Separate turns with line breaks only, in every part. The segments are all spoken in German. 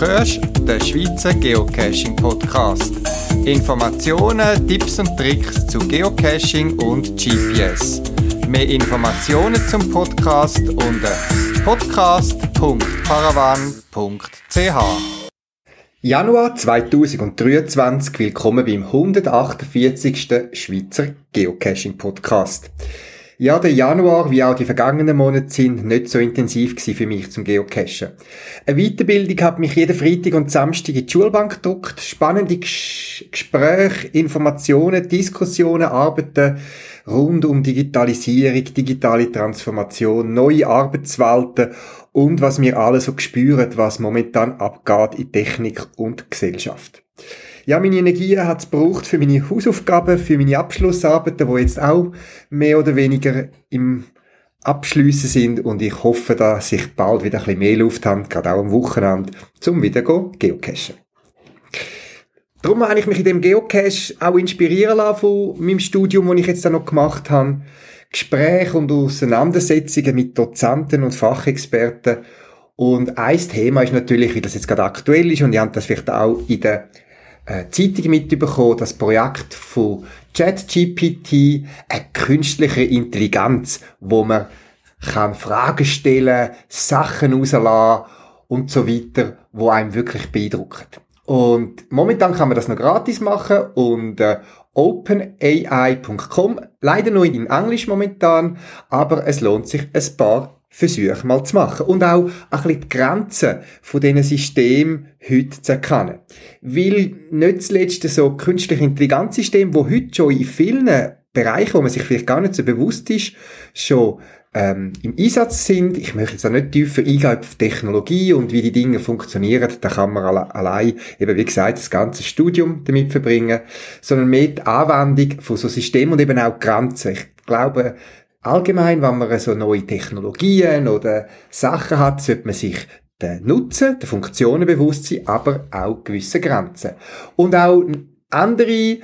hörst den Schweizer Geocaching Podcast. Informationen, Tipps und Tricks zu Geocaching und GPS. Mehr Informationen zum Podcast unter podcast.paravan.ch.
Januar 2023, willkommen beim 148. Schweizer Geocaching Podcast. Ja, der Januar, wie auch die vergangenen Monate sind, nicht so intensiv für mich zum Geocachen. Eine Weiterbildung hat mich jeden Freitag und Samstag in die Schulbank gedruckt. Spannende Gespräche, Informationen, Diskussionen, Arbeiten rund um Digitalisierung, digitale Transformation, neue Arbeitswelten und was wir alle so spüren, was momentan abgeht in Technik und Gesellschaft. Ja, meine Energie hat es gebraucht für meine Hausaufgaben, für meine Abschlussarbeiten, die jetzt auch mehr oder weniger im Abschliessen sind und ich hoffe, dass ich bald wieder ein bisschen mehr Luft habe, gerade auch am Wochenende, zum wieder geocachen. Darum habe ich mich in dem Geocache auch inspirieren lassen von meinem Studium, das ich jetzt noch gemacht habe. Gespräche und Auseinandersetzungen mit Dozenten und Fachexperten. Und ein Thema ist natürlich, wie das jetzt gerade aktuell ist, und ihr habt das vielleicht auch in der äh, Zeitung mitbekommen, das Projekt von ChatGPT, eine künstliche Intelligenz, wo man kann Fragen stellen, Sachen rauslassen und so weiter, wo einem wirklich beeindruckt. Und momentan kann man das noch gratis machen und äh, openai.com, leider nur in Englisch momentan, aber es lohnt sich ein paar Versuche mal zu machen. Und auch ein bisschen die Grenzen von diesen Systemen heute zu erkennen. Weil nicht zuletzt so künstliche Intelligenzsysteme, die heute schon in vielen Bereichen, wo man sich vielleicht gar nicht so bewusst ist, schon ähm, im Einsatz sind. Ich möchte jetzt auch nicht tiefer eingehen auf Technologie und wie die Dinge funktionieren. Da kann man alle, allein, eben wie gesagt, das ganze Studium damit verbringen, sondern mehr die Anwendung von so Systemen und eben auch Grenzen. Ich glaube, Allgemein, wenn man so neue Technologien oder Sachen hat, sollte man sich den Nutzen, den Funktionen bewusst sein, aber auch gewisse Grenzen. Und auch andere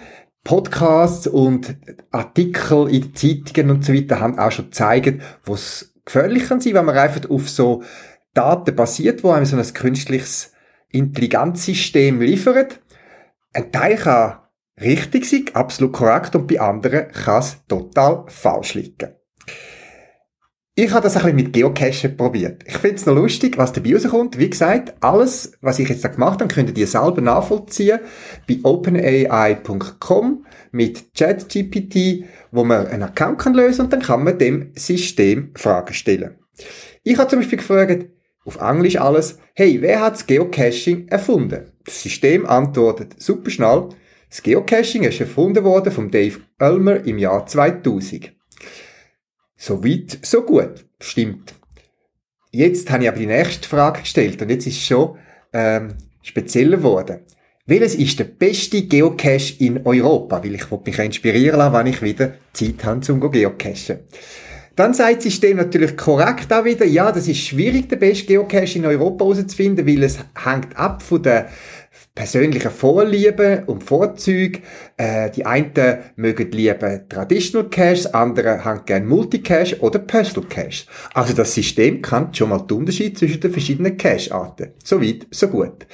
Podcasts und Artikel in Zeitungen und so weiter haben auch schon gezeigt, was gefährlich kann sein, wenn man einfach auf so Daten basiert, wo einem so ein künstliches Intelligenzsystem liefert. Ein Teil kann richtig sein, absolut korrekt, und bei anderen kann es total falsch liegen. Ich habe das ein bisschen mit Geocachen probiert. Ich finde es noch lustig, was dabei rauskommt. Wie gesagt, alles, was ich jetzt da gemacht habe, könnt ihr selber nachvollziehen bei openai.com mit ChatGPT, wo man einen Account kann lösen und dann kann man dem System Fragen stellen. Ich habe zum Beispiel gefragt, auf Englisch alles, hey, wer hat das Geocaching erfunden? Das System antwortet super schnell, das Geocaching ist erfunden worden von Dave Ulmer im Jahr 2000. So weit, so gut. Stimmt. Jetzt habe ich aber die nächste Frage gestellt und jetzt ist es schon ähm, spezieller geworden. Welches ist der beste Geocache in Europa? Weil ich mich inspirieren lassen, wenn ich wieder Zeit habe zum Geocachen. Dann sagt das System natürlich korrekt auch wieder, ja, das ist schwierig, den besten Geocache in Europa herauszufinden, weil es hängt ab von der persönlichen Vorlieben und Vorzüge. Äh, die einen mögen lieber Traditional Cache, andere haben gerne Multicache oder Personal Cache. Also das System kennt schon mal den Unterschied zwischen den verschiedenen Cache-Arten. So weit, so gut.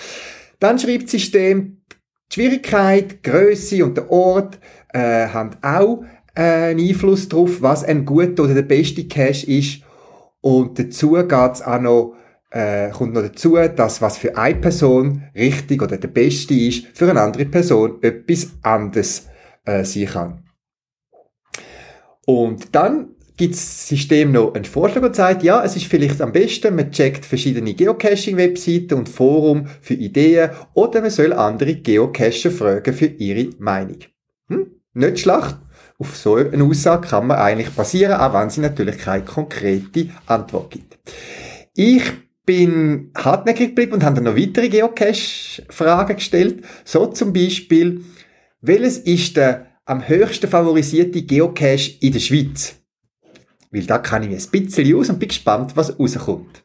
Dann schreibt das System, die Schwierigkeit, Größe und der Ort äh, haben auch äh, einen Einfluss darauf, was ein guter oder der beste Cache ist. Und dazu geht's auch noch äh, kommt noch dazu, dass was für eine Person richtig oder der Beste ist, für eine andere Person etwas anderes äh, sein kann. Und dann gibt das System noch einen Vorschlag und sagt, ja, es ist vielleicht am besten, man checkt verschiedene Geocaching-Webseiten und Forum für Ideen oder man soll andere Geocacher fragen für ihre Meinung. Hm? Nicht schlecht. Auf so eine Aussage kann man eigentlich basieren, auch wenn sie natürlich keine konkrete Antwort gibt. Ich bin hartnäckig geblieben und habe dann noch weitere Geocache-Fragen gestellt. So zum Beispiel, welches ist der am höchsten favorisierte Geocache in der Schweiz? Weil da kann ich mir ein bisschen aus und bin gespannt, was rauskommt.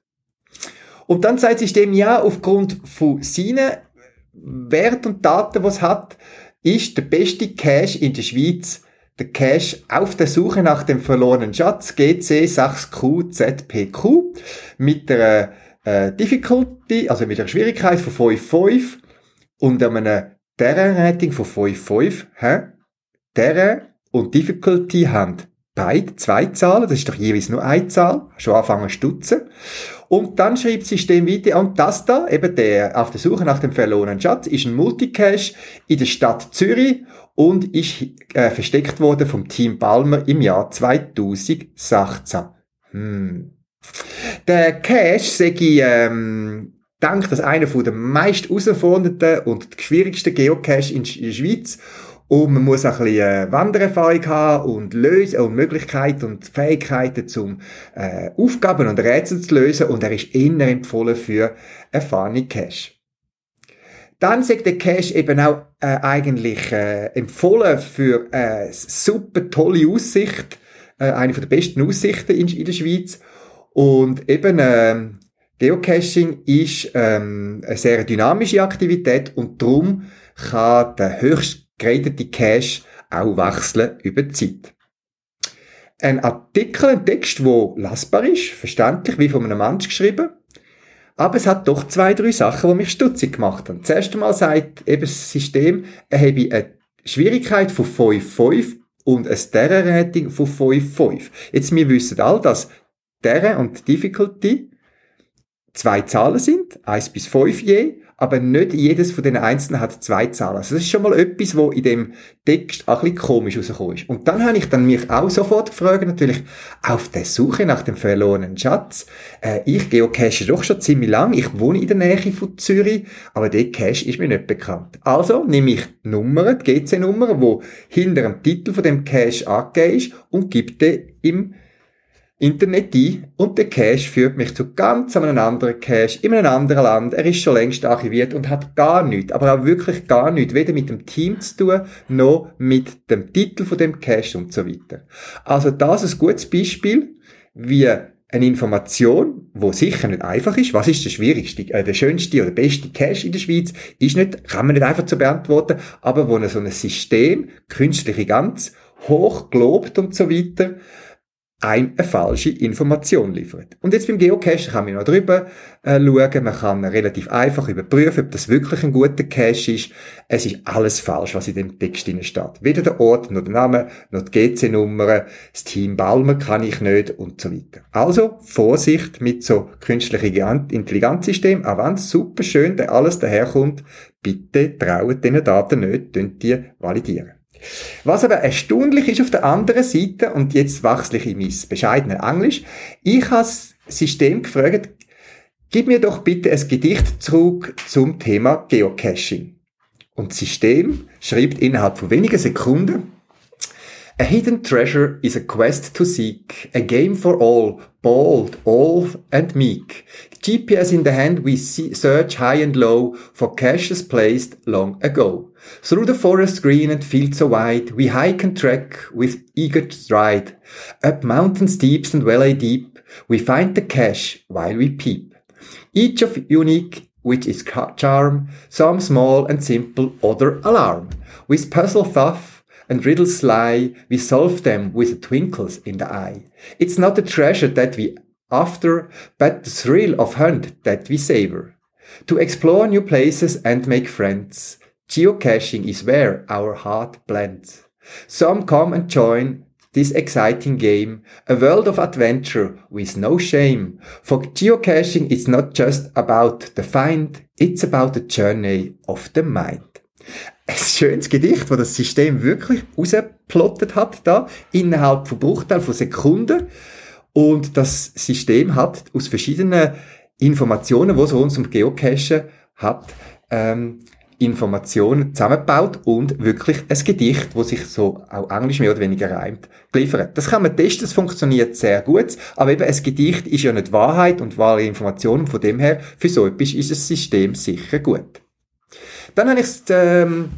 Und dann sagt das System, ja, aufgrund von seinen Wert und Daten, es hat, ist der beste Cache in der Schweiz der Cache auf der Suche nach dem verlorenen Schatz GC6QZPQ mit der äh, Difficulty, also mit einer Schwierigkeit von 5,5 und einem Terrain-Rating von 5,5, hä? Terrain und Difficulty haben beide zwei Zahlen, das ist doch jeweils nur eine Zahl, schon anfangen zu stutzen. Und dann schreibt das System weiter, und das da, eben der auf der Suche nach dem verlorenen Schatz, ist ein Multicache in der Stadt Zürich und ist äh, versteckt worden vom Team Balmer im Jahr 2016. Hm. Der Cache sage ich, ähm, denke, dass einer der meist herausfordernden und schwierigsten Geocache in der Schweiz. Und man muss auch ein bisschen äh, Wandererfahrung haben und Lösen und Möglichkeiten und Fähigkeiten zum äh, Aufgaben und Rätsel zu lösen. Und er ist eher empfohlen für erfahrene Cache. Dann sagt der Cache eben auch äh, eigentlich äh, empfohlen für äh, super tolle Aussicht, äh, eine der besten Aussichten in, in der Schweiz und eben äh, Geocaching ist ähm, eine sehr dynamische Aktivität und darum kann der höchst geratete Cache auch wechseln über die Zeit. Ein Artikel, ein Text, der lesbar ist, verständlich, wie von einem Mensch geschrieben, aber es hat doch zwei, drei Sachen, die mich stutzig gemacht haben. Zuerst einmal sagt eben das System, er habe eine Schwierigkeit von 5,5 und ein Terrain-Rating von 5,5. Jetzt, wir wissen all, dass Terrain und Difficulty zwei Zahlen sind, 1 bis 5 je, aber nicht jedes von den Einzelnen hat zwei Zahlen. Also das ist schon mal etwas, wo in dem Text ein bisschen komisch rausgekommen ist. Und dann habe ich dann mich auch sofort gefragt, natürlich, auf der Suche nach dem verlorenen Schatz. Äh, ich geocache doch schon ziemlich lang. Ich wohne in der Nähe von Zürich, aber der Cache ist mir nicht bekannt. Also nehme ich die Nummer, die GC-Nummer, wo hinter dem Titel von dem Cache angegeben ist und gebe den im Internet ein und der Cache führt mich zu ganz einem anderen Cache in einem anderen Land. Er ist schon längst archiviert und hat gar nichts, aber auch wirklich gar nichts, weder mit dem Team zu tun, noch mit dem Titel von dem Cache und so weiter. Also das ist ein gutes Beispiel, wie eine Information, wo sicher nicht einfach ist. Was ist der schwierigste, äh, der schönste oder beste Cache in der Schweiz? Ist nicht, kann man nicht einfach zu beantworten, aber wo so ein System, künstliche Ganz, hoch gelobt und so weiter, eine falsche Information liefert. Und jetzt beim Geocache kann man noch drüber äh, schauen. Man kann relativ einfach überprüfen, ob das wirklich ein guter Cache ist. Es ist alles falsch, was in dem Text drin steht. Weder der Ort, noch der Name, noch die GC-Nummer, das Team Balmer kann ich nicht und so weiter. Also Vorsicht mit so künstlichen Intelligenzsystemen, auch wenn es super schön alles daherkommt, bitte traut diesen Daten nicht, die validieren. Was aber erstaunlich ist auf der anderen Seite, und jetzt wechsle ich in mein bescheidenes Englisch, ich habe das System gefragt, gib mir doch bitte ein Gedicht zurück zum Thema Geocaching. Und das System schreibt innerhalb von wenigen Sekunden, A hidden treasure is a quest to seek, a game for all, bold, old and meek. GPS in the hand we see, search high and low for caches placed long ago. Through the forest green and fields so wide, we hike and trek with eager stride. Up mountain steeps and valley deep, we find the cache while we peep. Each of unique, which is charm, some small and simple, other alarm. With puzzle thuff, and riddles sly, we solve them with twinkles in the eye. It's not the treasure that we after, but the thrill of hunt that we savor. To explore new places and make friends, geocaching is where our heart blends. Some come and join this exciting game, a world of adventure with no shame. For geocaching, it's not just about the find, it's about the journey of the mind. Ein schönes Gedicht, wo das System wirklich rausgeplottet hat, da, innerhalb von Bruchteil von Sekunden. Und das System hat aus verschiedenen Informationen, wo es rund um Geocachen hat, ähm, Informationen zusammengebaut und wirklich ein Gedicht, wo sich so auch Englisch mehr oder weniger reimt, geliefert. Das kann man testen, es funktioniert sehr gut, aber eben ein Gedicht ist ja nicht Wahrheit und wahre Informationen, von dem her, für so etwas ist das System sicher gut. Dann habe ich das ähm,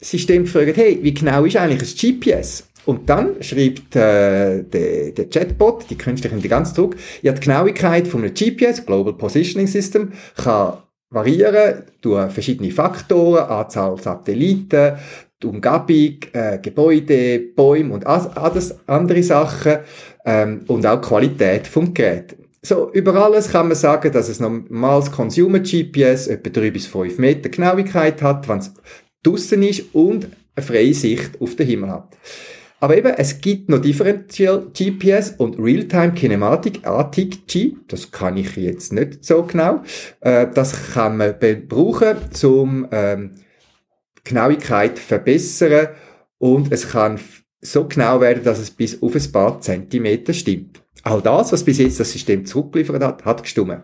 System gefragt, hey, wie genau ist eigentlich ein GPS? Und dann schreibt äh, der, der Chatbot, die künstliche Intelligenz zurück, ja, die Genauigkeit von einem GPS, Global Positioning System, kann variieren durch verschiedene Faktoren, Anzahl Satelliten, die Umgebung, äh, Gebäude, Bäume und alles andere Sachen ähm, und auch die Qualität vom Gerät. So, über alles kann man sagen, dass es normales Consumer GPS etwa 3 bis 5 Meter Genauigkeit hat, wenn es draussen ist und eine freie Sicht auf den Himmel hat. Aber eben, es gibt noch Differential GPS und Real-Time Kinematic, ATIC-G. Das kann ich jetzt nicht so genau. Äh, das kann man brauchen, um ähm, Genauigkeit verbessern und es kann so genau werden, dass es bis auf ein paar Zentimeter stimmt. All das, was bis jetzt das System zurückgeliefert hat, hat gestimmt.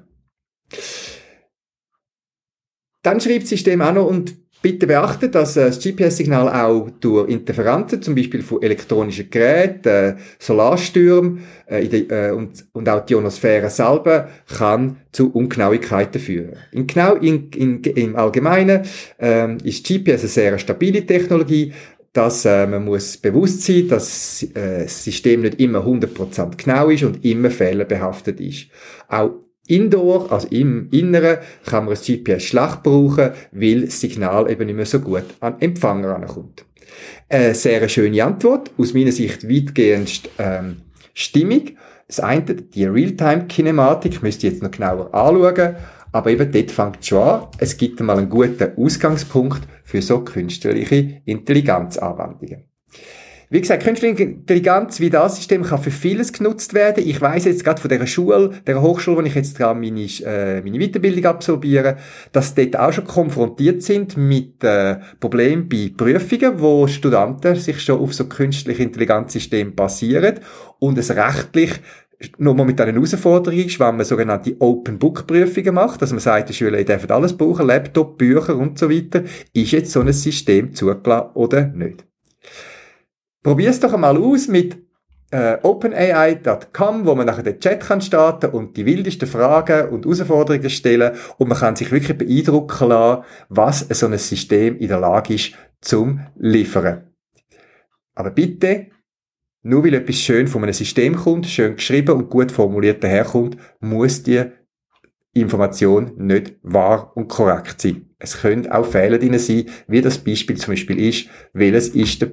Dann schreibt das System auch noch, und bitte beachtet, dass äh, das GPS-Signal auch durch Interferenzen, zum Beispiel von elektronischen Geräten, äh, Solarstürmen äh, und, und auch die Ionosphäre selber, kann zu Ungenauigkeiten führen. In genau in, in, Im Allgemeinen äh, ist GPS eine sehr stabile Technologie, dass äh, man muss bewusst sein, dass äh, das System nicht immer 100% genau ist und immer fehlerbehaftet ist. Auch Indoor, also im Inneren, kann man das GPS schlecht brauchen, weil das Signal eben nicht mehr so gut an Empfänger ankommt. Eine sehr schöne Antwort, aus meiner Sicht weitgehend ähm, stimmig. Das eine, die Realtime-Kinematik, müsst ihr jetzt noch genauer anschauen, aber eben dort fängt es schon an. Es gibt einmal einen guten Ausgangspunkt für so künstliche Intelligenzanwendungen. Wie gesagt, künstliche Intelligenz wie das System kann für vieles genutzt werden. Ich weiß jetzt gerade von der Schule, der Hochschule, wo ich jetzt gerade meine, äh, meine Weiterbildung absolviere, dass dort auch schon konfrontiert sind mit äh, Problemen bei Prüfungen, wo Studenten sich schon auf so künstliche Intelligenzsysteme basieren und es rechtlich mal mit einer Herausforderung ist, wenn man sogenannte Open Book Prüfungen macht, dass man sagt, die Schüler dürfen alles brauchen, Laptop, Bücher und so weiter, ist jetzt so ein System zugelassen oder nicht? Probier es doch einmal aus mit äh, openai.com, wo man nachher den Chat kann starten und die wildesten Fragen und Herausforderungen stellen und man kann sich wirklich beeindrucken lassen, was so ein System in der Lage ist zum liefern. Aber bitte nur weil etwas schön von einem System kommt, schön geschrieben und gut formuliert daherkommt, muss die Information nicht wahr und korrekt sein. Es können auch Fehler drin sein, wie das Beispiel zum Beispiel ist, welches ist der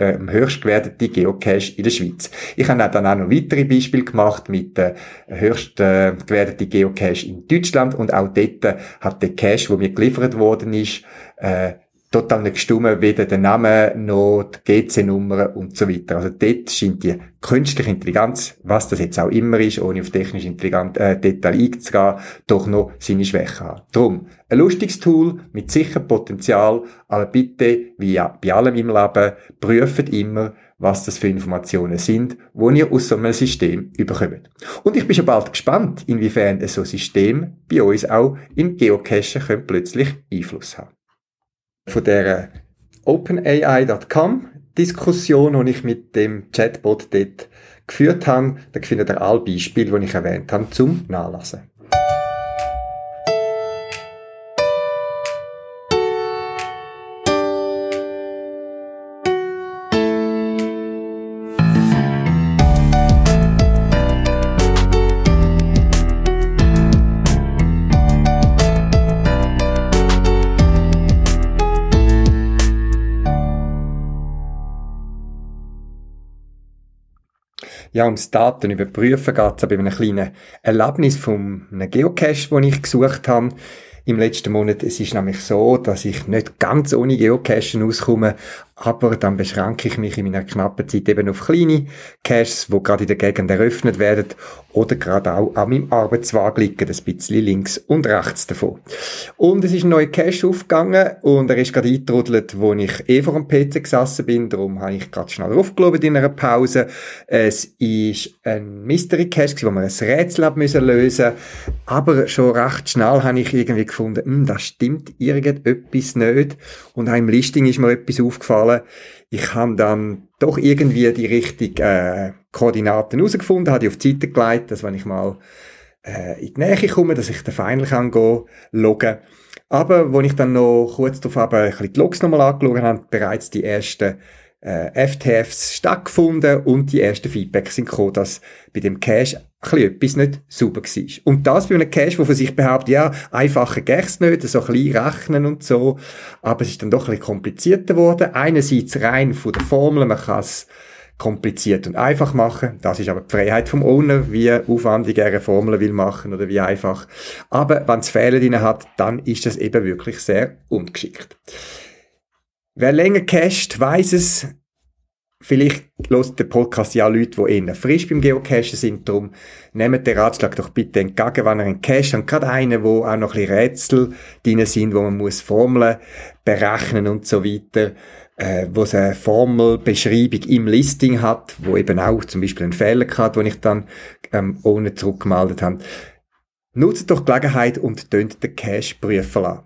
äh, höchst Geocache in der Schweiz. Ich habe dann auch noch weitere Beispiele gemacht mit der höchst äh, Geocache in Deutschland und auch dort hat der Cache, wo mir geliefert worden ist, äh, total nicht gestimmt, weder der Name noch die GC-Nummer und so weiter. Also dort scheint die künstliche Intelligenz, was das jetzt auch immer ist, ohne auf technisch intelligent, äh, Detail einzugehen, doch noch seine Schwäche haben. Drum, ein lustiges Tool mit sicher Potenzial, aber bitte, wie ja bei allem im Leben, prüft immer, was das für Informationen sind, wo ihr aus so einem System überkommt. Und ich bin schon bald gespannt, inwiefern so ein System bei uns auch im Geocachen plötzlich Einfluss haben von der OpenAI.com Diskussion, die ich mit dem Chatbot dort geführt habe. Da findet ihr alle Beispiele, die ich erwähnt habe, zum Nachlesen. Ja, ums Daten überprüfen geht es bei einem kleinen Erlebnis von einem Geocache, den ich gesucht habe im letzten Monat. Es ist nämlich so, dass ich nicht ganz ohne Geocachen auskomme, aber dann beschränke ich mich in meiner knappen Zeit eben auf kleine Caches, die gerade in der Gegend eröffnet werden oder gerade auch an meinem Arbeitswagen liegen, ein bisschen links und rechts davon. Und es ist ein neuer Cache aufgegangen und er ist gerade eingetrudelt, wo ich eh vor dem PC gesessen bin, darum habe ich gerade schnell aufgelöst in einer Pause. Es ist ein Mystery Cache, wo wir ein Rätsel haben müssen lösen aber schon recht schnell habe ich irgendwie gefunden, hm, das stimmt irgendetwas nicht und im Listing ist mir etwas aufgefallen, ich habe dann doch irgendwie die richtigen äh, Koordinaten herausgefunden, habe die auf die Seite gelegt, dass wenn ich mal äh, in die Nähe komme, dass ich den Feind kann gehen, loggen. Aber, wo ich dann noch kurz darauf habe, ein bisschen die Logs nochmal angeschaut habe, bereits die ersten äh, FTFs stattgefunden und die ersten Feedbacks sind gekommen, dass bei dem Cache ein etwas nicht sauber war. Und das bei einem Cache, der von sich behauptet, ja, einfacher gäch's nicht, so klein rechnen und so, aber es ist dann doch ein bisschen komplizierter geworden. Einerseits rein von der Formel, man kann es kompliziert und einfach machen. Das ist aber die Freiheit vom Owner, wie aufwendig er eine Formel will machen oder wie einfach. Aber wenn es Fehler drin hat, dann ist das eben wirklich sehr ungeschickt. Wer länger cached, weiß es. Vielleicht hört der Podcast ja Leute, die eher frisch beim Geocachen sind. Darum nehmt den Ratschlag doch bitte entgegen, wenn ihr einen Cache habt. Gerade einen, wo auch noch ein bisschen Rätsel drin sind, wo man muss Formeln berechnen und so weiter äh, wo es eine Formelbeschreibung im Listing hat, wo eben auch zum Beispiel einen Fehler hat, den ich dann ähm, ohne zurückgemeldet habe. Nutzt doch die Gelegenheit und tönt den Cache prüfen lassen.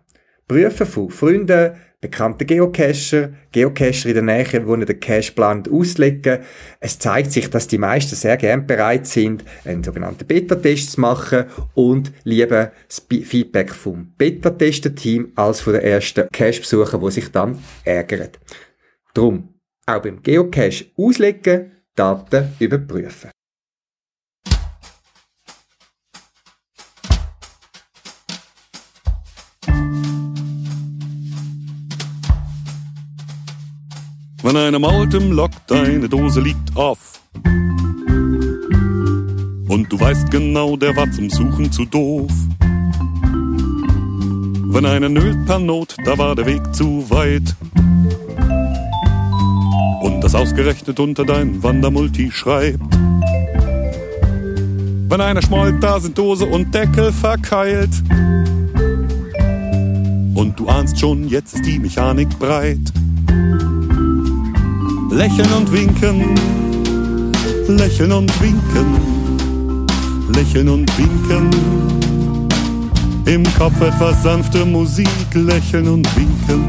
Prüfen von Freunden, bekannten Geocacher, Geocacher in der Nähe, die den Cache plant auslegen. Es zeigt sich, dass die meisten sehr gern bereit sind, einen sogenannten Beta-Test zu machen und lieber das Feedback vom Beta-Tester-Team als von den ersten Cache-Besuchern, die sich dann ärgern. Drum, auch beim Geocache auslegen, Daten überprüfen.
Wenn einer mault im Lock, deine Dose liegt auf. Und du weißt genau, der war zum Suchen zu doof. Wenn einer nölt per Not, da war der Weg zu weit. Und das ausgerechnet unter dein Wandermulti schreibt. Wenn einer schmollt, da sind Dose und Deckel verkeilt. Und du ahnst schon, jetzt ist die Mechanik breit. Lächeln und winken, lächeln und winken, lächeln und winken. Im Kopf etwas sanfte Musik, lächeln und winken,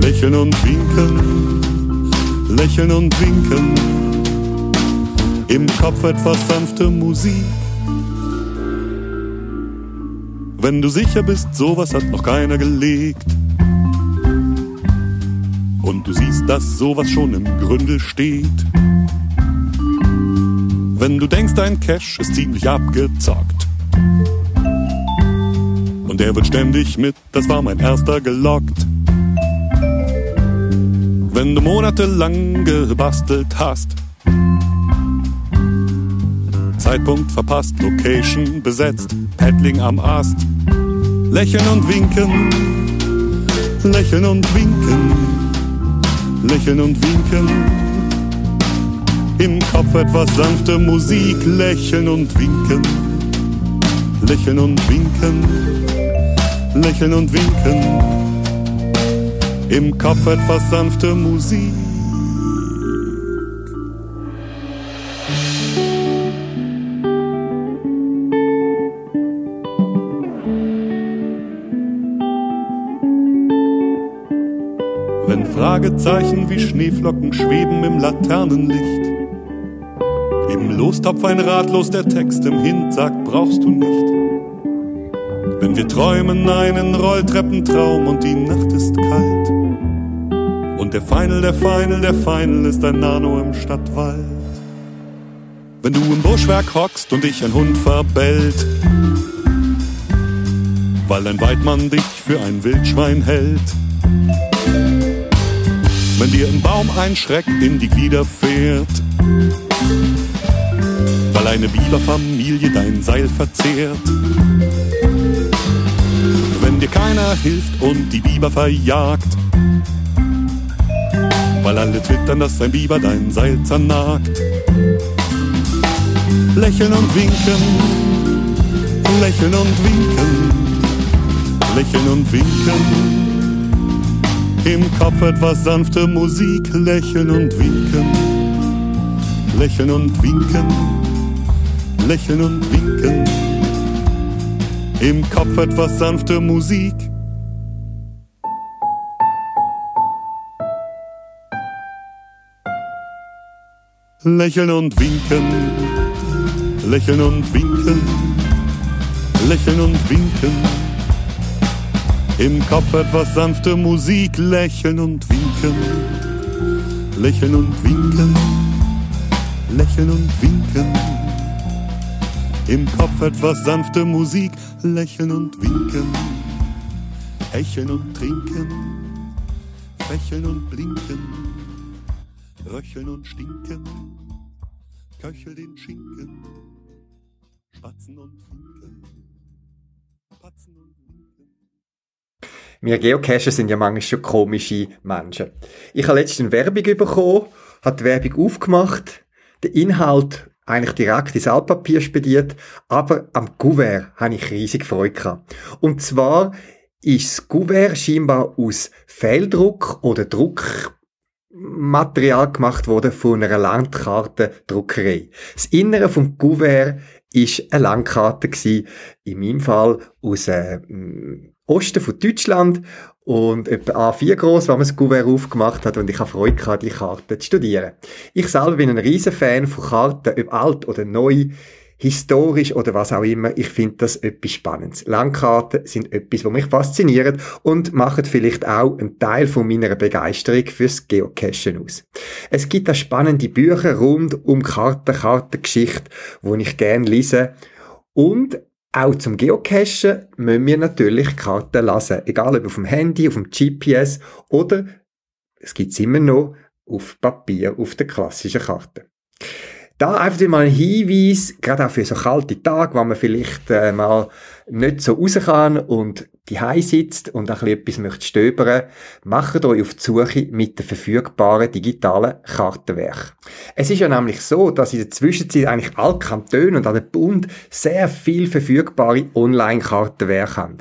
lächeln und winken, lächeln und winken. Im Kopf etwas sanfte Musik. Wenn du sicher bist, sowas hat noch keiner gelegt und du siehst, dass sowas schon im Gründel steht. Wenn du denkst, dein Cash ist ziemlich abgezockt. Und er wird ständig mit, das war mein erster gelockt. Wenn du monatelang gebastelt hast. Zeitpunkt verpasst, Location besetzt, Paddling am Ast. Lächeln und winken, lächeln und winken lächeln und winken. Im Kopf etwas sanfte Musik, lächeln und winken. Lächeln und winken, lächeln und winken. Im Kopf etwas sanfte Musik. Fragezeichen wie Schneeflocken schweben im Laternenlicht. Im Lostopf ein ratlos der Text im Hint sagt, brauchst du nicht. Wenn wir träumen einen Rolltreppentraum und die Nacht ist kalt. Und der Final, der Final, der Final ist ein Nano im Stadtwald. Wenn du im Buschwerk hockst und dich ein Hund verbellt, weil ein Weidmann dich für ein Wildschwein hält wenn dir ein Baum ein Schreck in die Glieder fährt, weil eine Biberfamilie dein Seil verzehrt. Wenn dir keiner hilft und die Biber verjagt, weil alle twittern, dass ein Biber dein Seil zernagt. Lächeln und winken, lächeln und winken, lächeln und winken im Kopf etwas sanfte Musik, lächeln und winken, lächeln und winken, lächeln und winken. Im Kopf etwas sanfte Musik. Lächeln und winken, lächeln und winken, lächeln und winken im Kopf etwas sanfte Musik, lächeln und winken, lächeln und winken, lächeln und winken. Im Kopf etwas sanfte Musik, lächeln und winken, hecheln und trinken, fächeln und blinken, Röcheln und stinken, köchel den Schinken, Spatzen und Finken, Patzen und Winken.
Wir Geocacher sind ja manchmal schon komische Menschen. Ich habe letztens eine Werbung bekommen, habe die Werbung aufgemacht, den Inhalt eigentlich direkt ins Altpapier spediert, aber am Kuvert habe ich riesig Freude gehabt. Und zwar ist das Kuvert scheinbar aus Fehldruck oder Druckmaterial gemacht worden von einer Landkartendruckerei. Das Innere vom Kuvert ist eine Landkarte gewesen, in meinem Fall aus äh, Osten von Deutschland und etwa A4 groß, wenn man das Kuvert aufgemacht hat und ich habe Freude gehabt, die Karten zu studieren. Ich selber bin ein riesen Fan von Karten, ob alt oder neu, historisch oder was auch immer. Ich finde das etwas Spannendes. Landkarten sind etwas, was mich fasziniert und machen vielleicht auch einen Teil von meiner Begeisterung fürs Geocachen aus. Es gibt auch spannende Bücher rund um Karten, Kartengeschichte, wo ich gerne lese und auch zum Geocachen müssen wir natürlich Karten lassen. Egal ob auf dem Handy, auf dem GPS oder es gibt's immer noch auf Papier, auf der klassischen Karte. Da einfach mal ein Hinweis, gerade auch für so kalte Tage, wo man vielleicht äh, mal nicht so raus kann und die sitzt und ein bisschen etwas möchte stöbern, macht euch auf die Suche mit den verfügbaren digitalen Kartenwerk. Es ist ja nämlich so, dass in der Zwischenzeit eigentlich alle Kantone und auch der Bund sehr viel verfügbare Online-Kartenwerke haben.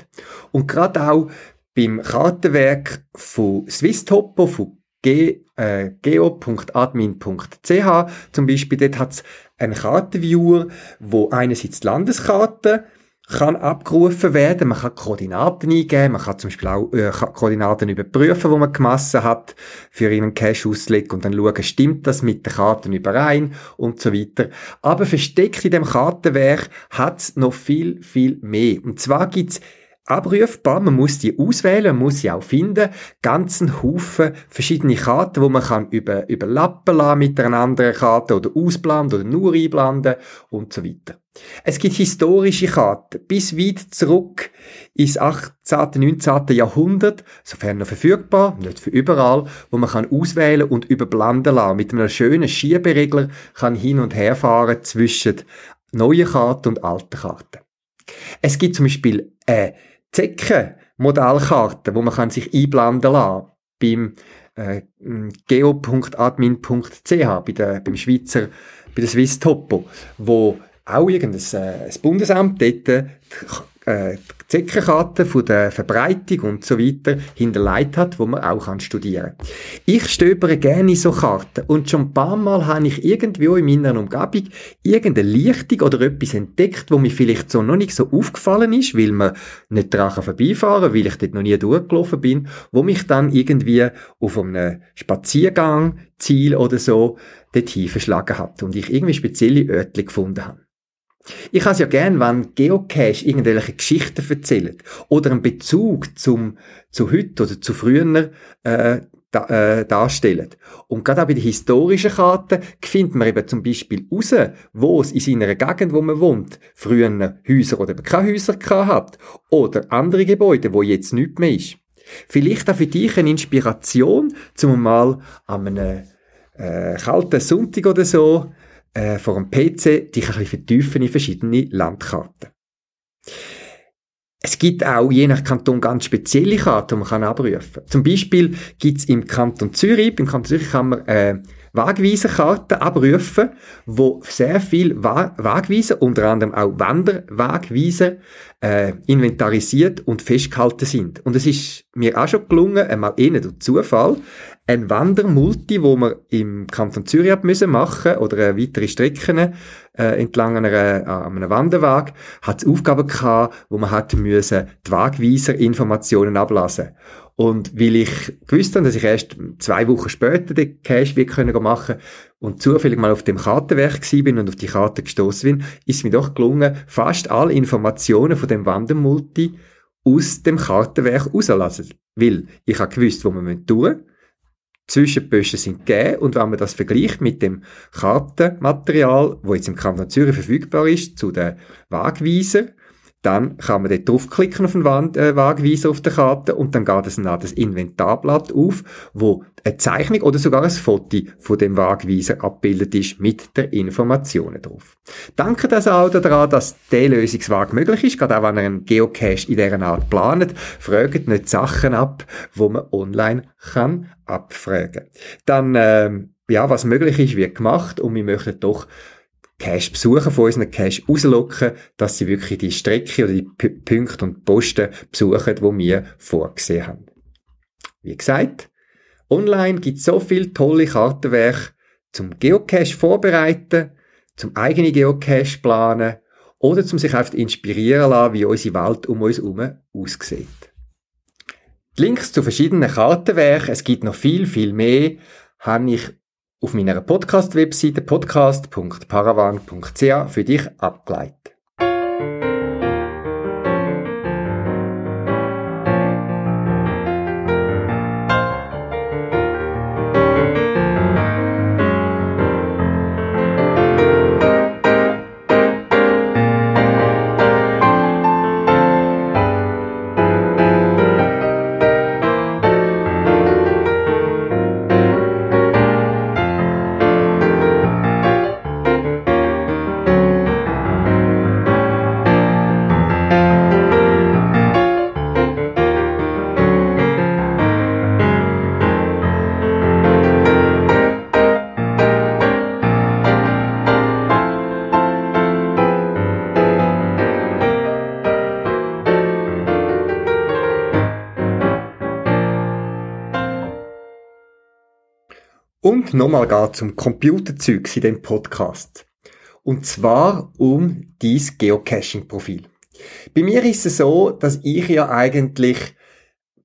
Und gerade auch beim Kartenwerk von Swisstopo, von Äh, geo.admin.ch zum Beispiel, dort hat es einen Kartenviewer, wo einerseits die Landeskarte kann abgerufen werden, man kann Koordinaten eingeben, man kann zum Beispiel auch äh, Koordinaten überprüfen, wo man gemessen hat, für einen Cache auslegen und dann schauen, stimmt das mit den Karten überein und so weiter. Aber versteckt in dem Kartenwerk hat es noch viel, viel mehr. Und zwar gibt's abrufbar. Man muss die auswählen, man muss sie auch finden. Ganzen Haufen verschiedene Karten, wo man kann über, überlappen lassen mit einer anderen Karte oder ausblenden oder nur einblenden und so weiter. Es gibt historische Karten bis weit zurück ins 18., 19. Jahrhundert, sofern noch verfügbar, nicht für überall, wo man kann auswählen und überblenden lassen. Mit einem schönen Schieberegler kann hin und her fahren zwischen neuen Karten und alten Karten. Es gibt zum Beispiel eine Zecken Modellkarten, wo man sich einblenden lassen beim äh, geo.admin.ch bei der, beim Schweizer bei der Swiss Topo, wo auch irgendein äh, Bundesamt dort äh, Zeckenkarte von der Verbreitung und so weiter hinterlegt hat, wo man auch kann studieren kann. Ich stöbere gerne so Karten und schon ein paar Mal habe ich irgendwo in meiner Umgebung irgendeine Lichtung oder etwas entdeckt, wo mir vielleicht so noch nicht so aufgefallen ist, weil man nicht daran vorbeifahren weil ich dort noch nie durchgelaufen bin, wo mich dann irgendwie auf einem Spaziergang, Ziel oder so, dorthin verschlagen hat und ich irgendwie spezielle Örtchen gefunden habe. Ich habe ja gern, wenn Geocache irgendwelche Geschichten erzählen oder einen Bezug zum, zu heute oder zu früher äh, da, äh, darstellen. Und gerade auch bei den historischen Karten findet man eben zum Beispiel raus, wo es in seiner Gegend, wo man wohnt, früher Häuser oder keine Häuser hat oder andere Gebäude, wo jetzt nichts mehr ist. Vielleicht auch für dich eine Inspiration, zum mal an einem äh, kalten Sonntag oder so äh, vor dem PC dich ein bisschen vertiefen in verschiedene Landkarten. Es gibt auch je nach Kanton ganz spezielle Karten, die man kann abrufen kann. Zum Beispiel gibt es im Kanton Zürich, beim Kanton Zürich kann man äh, Wagweisenkarten abrufen, wo sehr viel Wagweisen, unter anderem auch Wanderwagweisen, äh, inventarisiert und festgehalten sind. Und es ist mir auch schon gelungen, einmal eher durch Zufall, ein Wandermulti, wo wir im Kanton Zürich haben müssen machen oder weitere Strecken äh, entlang einer, äh, einem Wanderweg, hat es Aufgaben gehabt, wo man hat müssen die Wagweiser Informationen ablassen. Und weil ich gewusst habe, dass ich erst zwei Wochen später den Cash wieder können machen und zufällig mal auf dem Kartenwerk bin und auf die Karte gestoßen bin, ist mir doch gelungen, fast alle Informationen von dem Wandermulti aus dem Kartenwerk rauszulassen. Weil ich habe gewusst, wo man tun müssen Zwischenböschen sind gegeben und wenn man das vergleicht mit dem Kartenmaterial, wo jetzt im Kanton Zürich verfügbar ist, zu den Wagweisern, dann kann man dort draufklicken auf den Wand, äh, Wagweiser auf der Karte und dann geht es dann das Inventarblatt auf, wo eine Zeichnung oder sogar ein Foto von dem Wagweiser abgebildet ist mit den Informationen drauf. Danke das auch daran, dass der Lösungswag möglich ist, gerade auch wenn ihr einen Geocache in dieser Art planet. Fragt nicht Sachen ab, wo man online kann abfragen. Dann, ähm, ja, was möglich ist, wird gemacht und wir möchten doch Cache-Besucher von unseren Cache rauslocken, dass sie wirklich die Strecke oder die P Punkte und Posten besuchen, die wir vorgesehen haben. Wie gesagt, online gibt es so viele tolle Kartenwerke zum Geocache vorbereiten, zum eigenen Geocache planen oder zum sich einfach inspirieren lassen, wie unsere Welt um uns herum aussieht. Die Links zu verschiedenen Kartenwerken, es gibt noch viel, viel mehr, habe ich auf meiner Podcast-Webseite podcast.paravan.ch für dich abgeleitet. Und nochmal geht zum Computerzeug in dem Podcast. Und zwar um dein Geocaching-Profil. Bei mir ist es so, dass ich ja eigentlich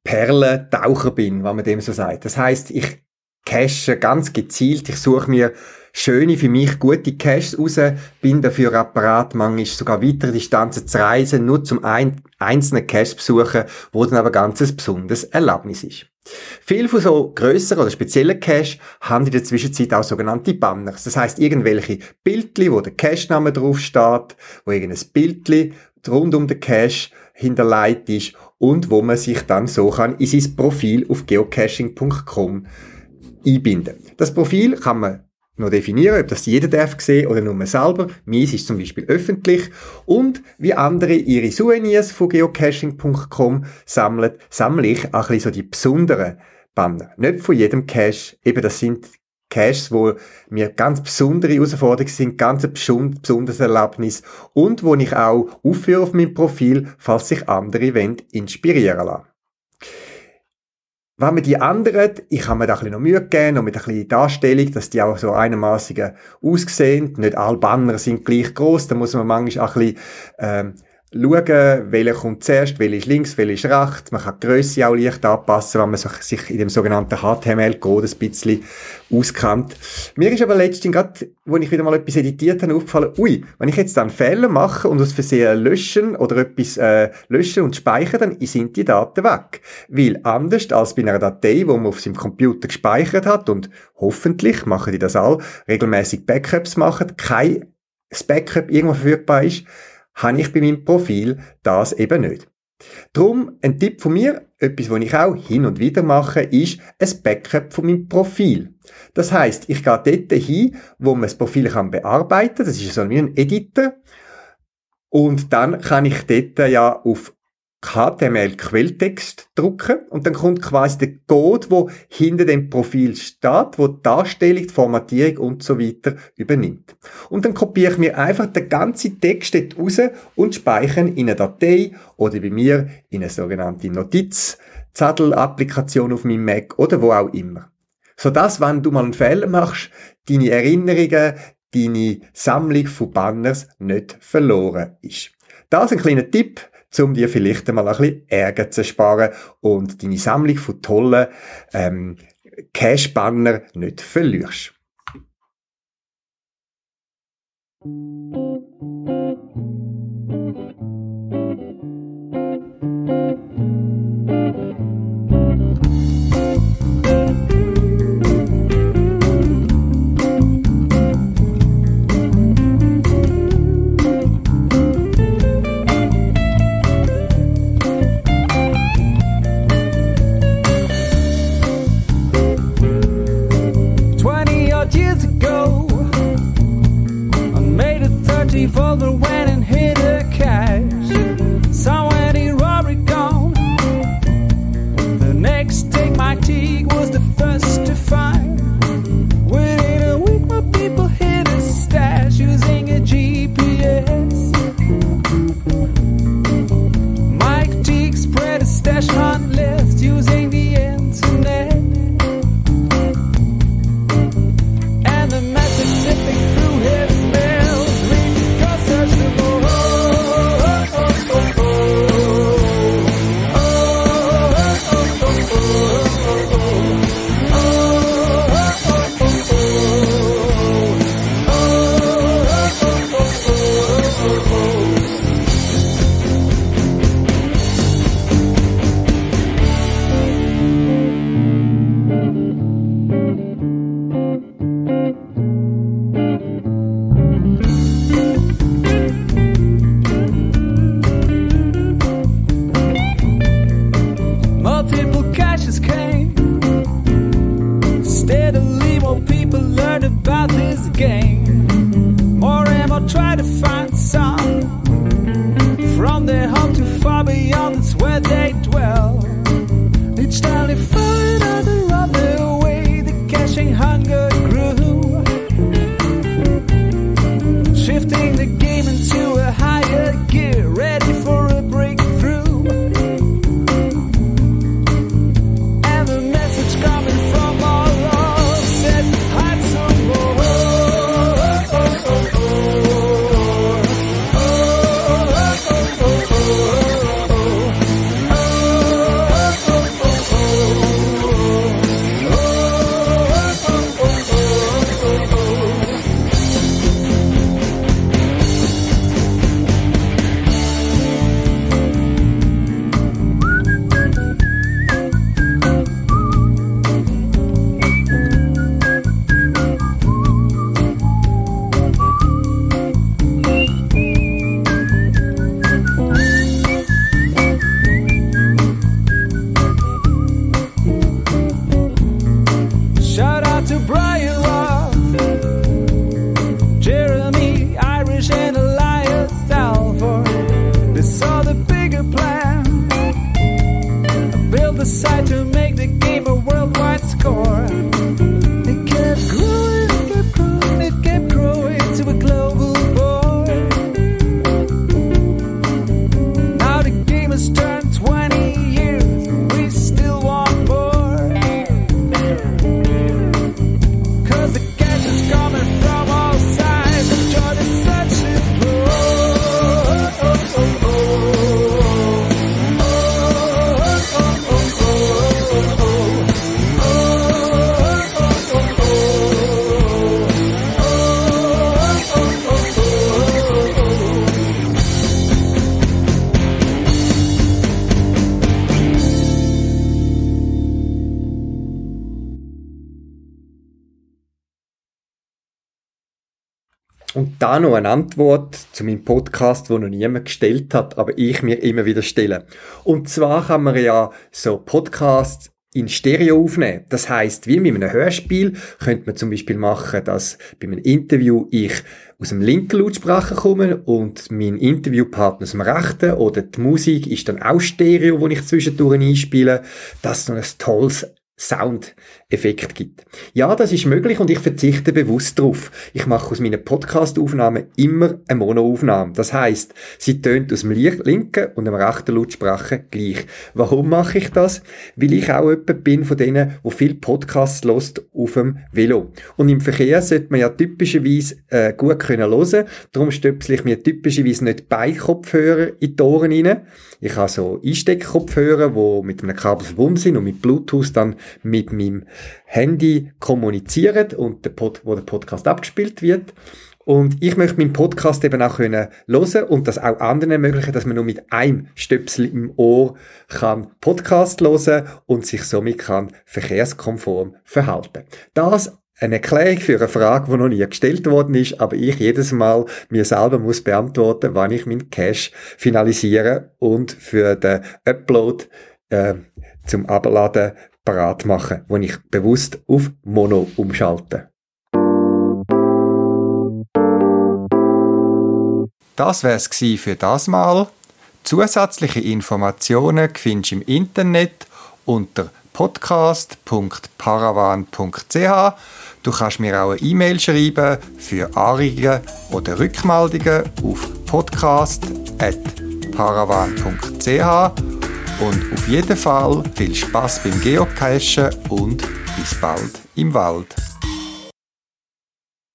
Perlentaucher bin, wenn man dem so sagt. Das heißt, ich cache ganz gezielt, ich suche mir schöne, für mich gute Caches raus, bin dafür apparat, manchmal sogar weitere Distanzen zu reisen, nur zum ein, einzelnen Cache besuchen, wo dann aber ganz ein besonderes Erlebnis ist. Viel von so grösseren oder speziellen Cache haben in der Zwischenzeit auch sogenannte Banners. Das heißt irgendwelche Bildli, wo der Cache-Name draufsteht, wo irgendein Bildli rund um den Cache hinterlegt ist und wo man sich dann so kann in sein Profil auf geocaching.com einbinden. Das Profil kann man noch definieren, ob das jeder darf sehen oder nur man selber. Mies ist zum Beispiel öffentlich. Und wie andere ihre Souvenirs von geocaching.com sammeln, sammle ich auch ein bisschen so die besonderen Banner. Nicht von jedem Cache. Eben, das sind Caches, wo mir ganz besondere Herausforderungen sind, ganz ein besonderes Erlebnis und wo ich auch aufführe auf meinem Profil, falls sich andere wollen, inspirieren lassen. Wenn man die anderen, ich habe mir da ein bisschen noch Mühe gegeben, noch mit ein bisschen Darstellung, dass die auch so einigermaßen aussehen. Nicht alle Banner sind gleich groß, da muss man manchmal auch ein bisschen, ähm, schauen, welcher kommt zuerst, welcher ist links, welcher ist rechts. Man kann die Grösse auch leicht anpassen, wenn man sich in dem sogenannten HTML-Code ein bisschen auskennt. Mir ist aber letztens gerade, wo ich wieder mal etwas editiert habe, aufgefallen, ui, wenn ich jetzt dann Fehler mache und aus Versehen löschen oder etwas äh, löschen und speichern, dann sind die Daten weg. Weil anders als bei einer Datei, wo man auf seinem Computer gespeichert hat und hoffentlich machen die das all, regelmäßig Backups machen, kein Backup irgendwo verfügbar ist, habe ich bei meinem Profil das eben nicht. Drum ein Tipp von mir, etwas, was ich auch hin und wieder mache, ist ein Backup von meinem Profil. Das heißt, ich gehe dort hin, wo man das Profil kann bearbeiten kann. Das ist so wie ein Editor. Und dann kann ich dort ja auf HTML-Quelltext drucken und dann kommt quasi der Code, wo hinter dem Profil steht, wo die Darstellung, die Formatierung und so weiter übernimmt. Und dann kopiere ich mir einfach den ganzen Text dort raus und speichere in eine Datei oder bei mir in eine sogenannte Notizzettel-Applikation auf meinem Mac oder wo auch immer. Sodass, wenn du mal einen Fehler machst, deine Erinnerungen, deine Sammlung von Banners nicht verloren ist. Das ist ein kleiner Tipp, um dir vielleicht einmal ein bisschen Ärger zu sparen und deine Sammlung von tollen ähm, Cash-Banner nicht verlierst.
go. I made it 30 for the win and hit the cash. Somewhere in go? The next day, my teague was the first to find. Within a week, my people hit a stash using a GPS. Mike Teague spread a stash on list.
Und da noch eine Antwort zu meinem Podcast, wo noch niemand gestellt hat, aber ich mir immer wieder stelle. Und zwar kann man ja so Podcasts in Stereo aufnehmen. Das heißt, wie mit einem Hörspiel könnte man zum Beispiel machen, dass bei einem Interview ich aus dem linken Lautsprecher komme und mein Interviewpartner aus dem rechten oder die Musik ist dann auch Stereo, wo ich zwischendurch einspiele, dass es noch ein tolles Soundeffekt gibt. Ja, das ist möglich und ich verzichte bewusst darauf. Ich mache aus meinen Podcast-Aufnahmen immer eine Monoaufnahme. Das heißt, sie tönt aus dem linken und dem rechten Lautsprecher gleich. Warum mache ich das? Weil ich auch jemand bin von denen, wo viel Podcasts lost auf dem Velo. Und im Verkehr sollte man ja typischerweise äh, gut können hören. Darum stöpsel ich mir typischerweise nicht Beikopfhörer in die Ohren rein. Ich habe so Einsteckkopfhörer, die mit einem Kabel verbunden sind und mit Bluetooth dann mit meinem Handy kommunizieren und der Pod, wo der Podcast abgespielt wird. Und ich möchte meinen Podcast eben auch können hören und das auch anderen ermöglichen, dass man nur mit einem Stöpsel im Ohr kann Podcast hören und sich somit kann verkehrskonform verhalten. Das eine Erklärung für eine Frage, die noch nie gestellt worden ist, aber ich jedes Mal mir selber muss beantworten, wann ich meinen Cache finalisiere und für den Upload äh, zum Abladen parat mache, wo ich bewusst auf Mono umschalte.
Das wär's gsi für das Mal. Zusätzliche Informationen findest du im Internet unter
podcast.paravan.ch. Du kannst mir auch eine E-Mail schreiben für Anregungen oder Rückmeldungen auf podcast.paravan.ch und auf jeden Fall viel Spaß beim Geocachen und bis bald im Wald.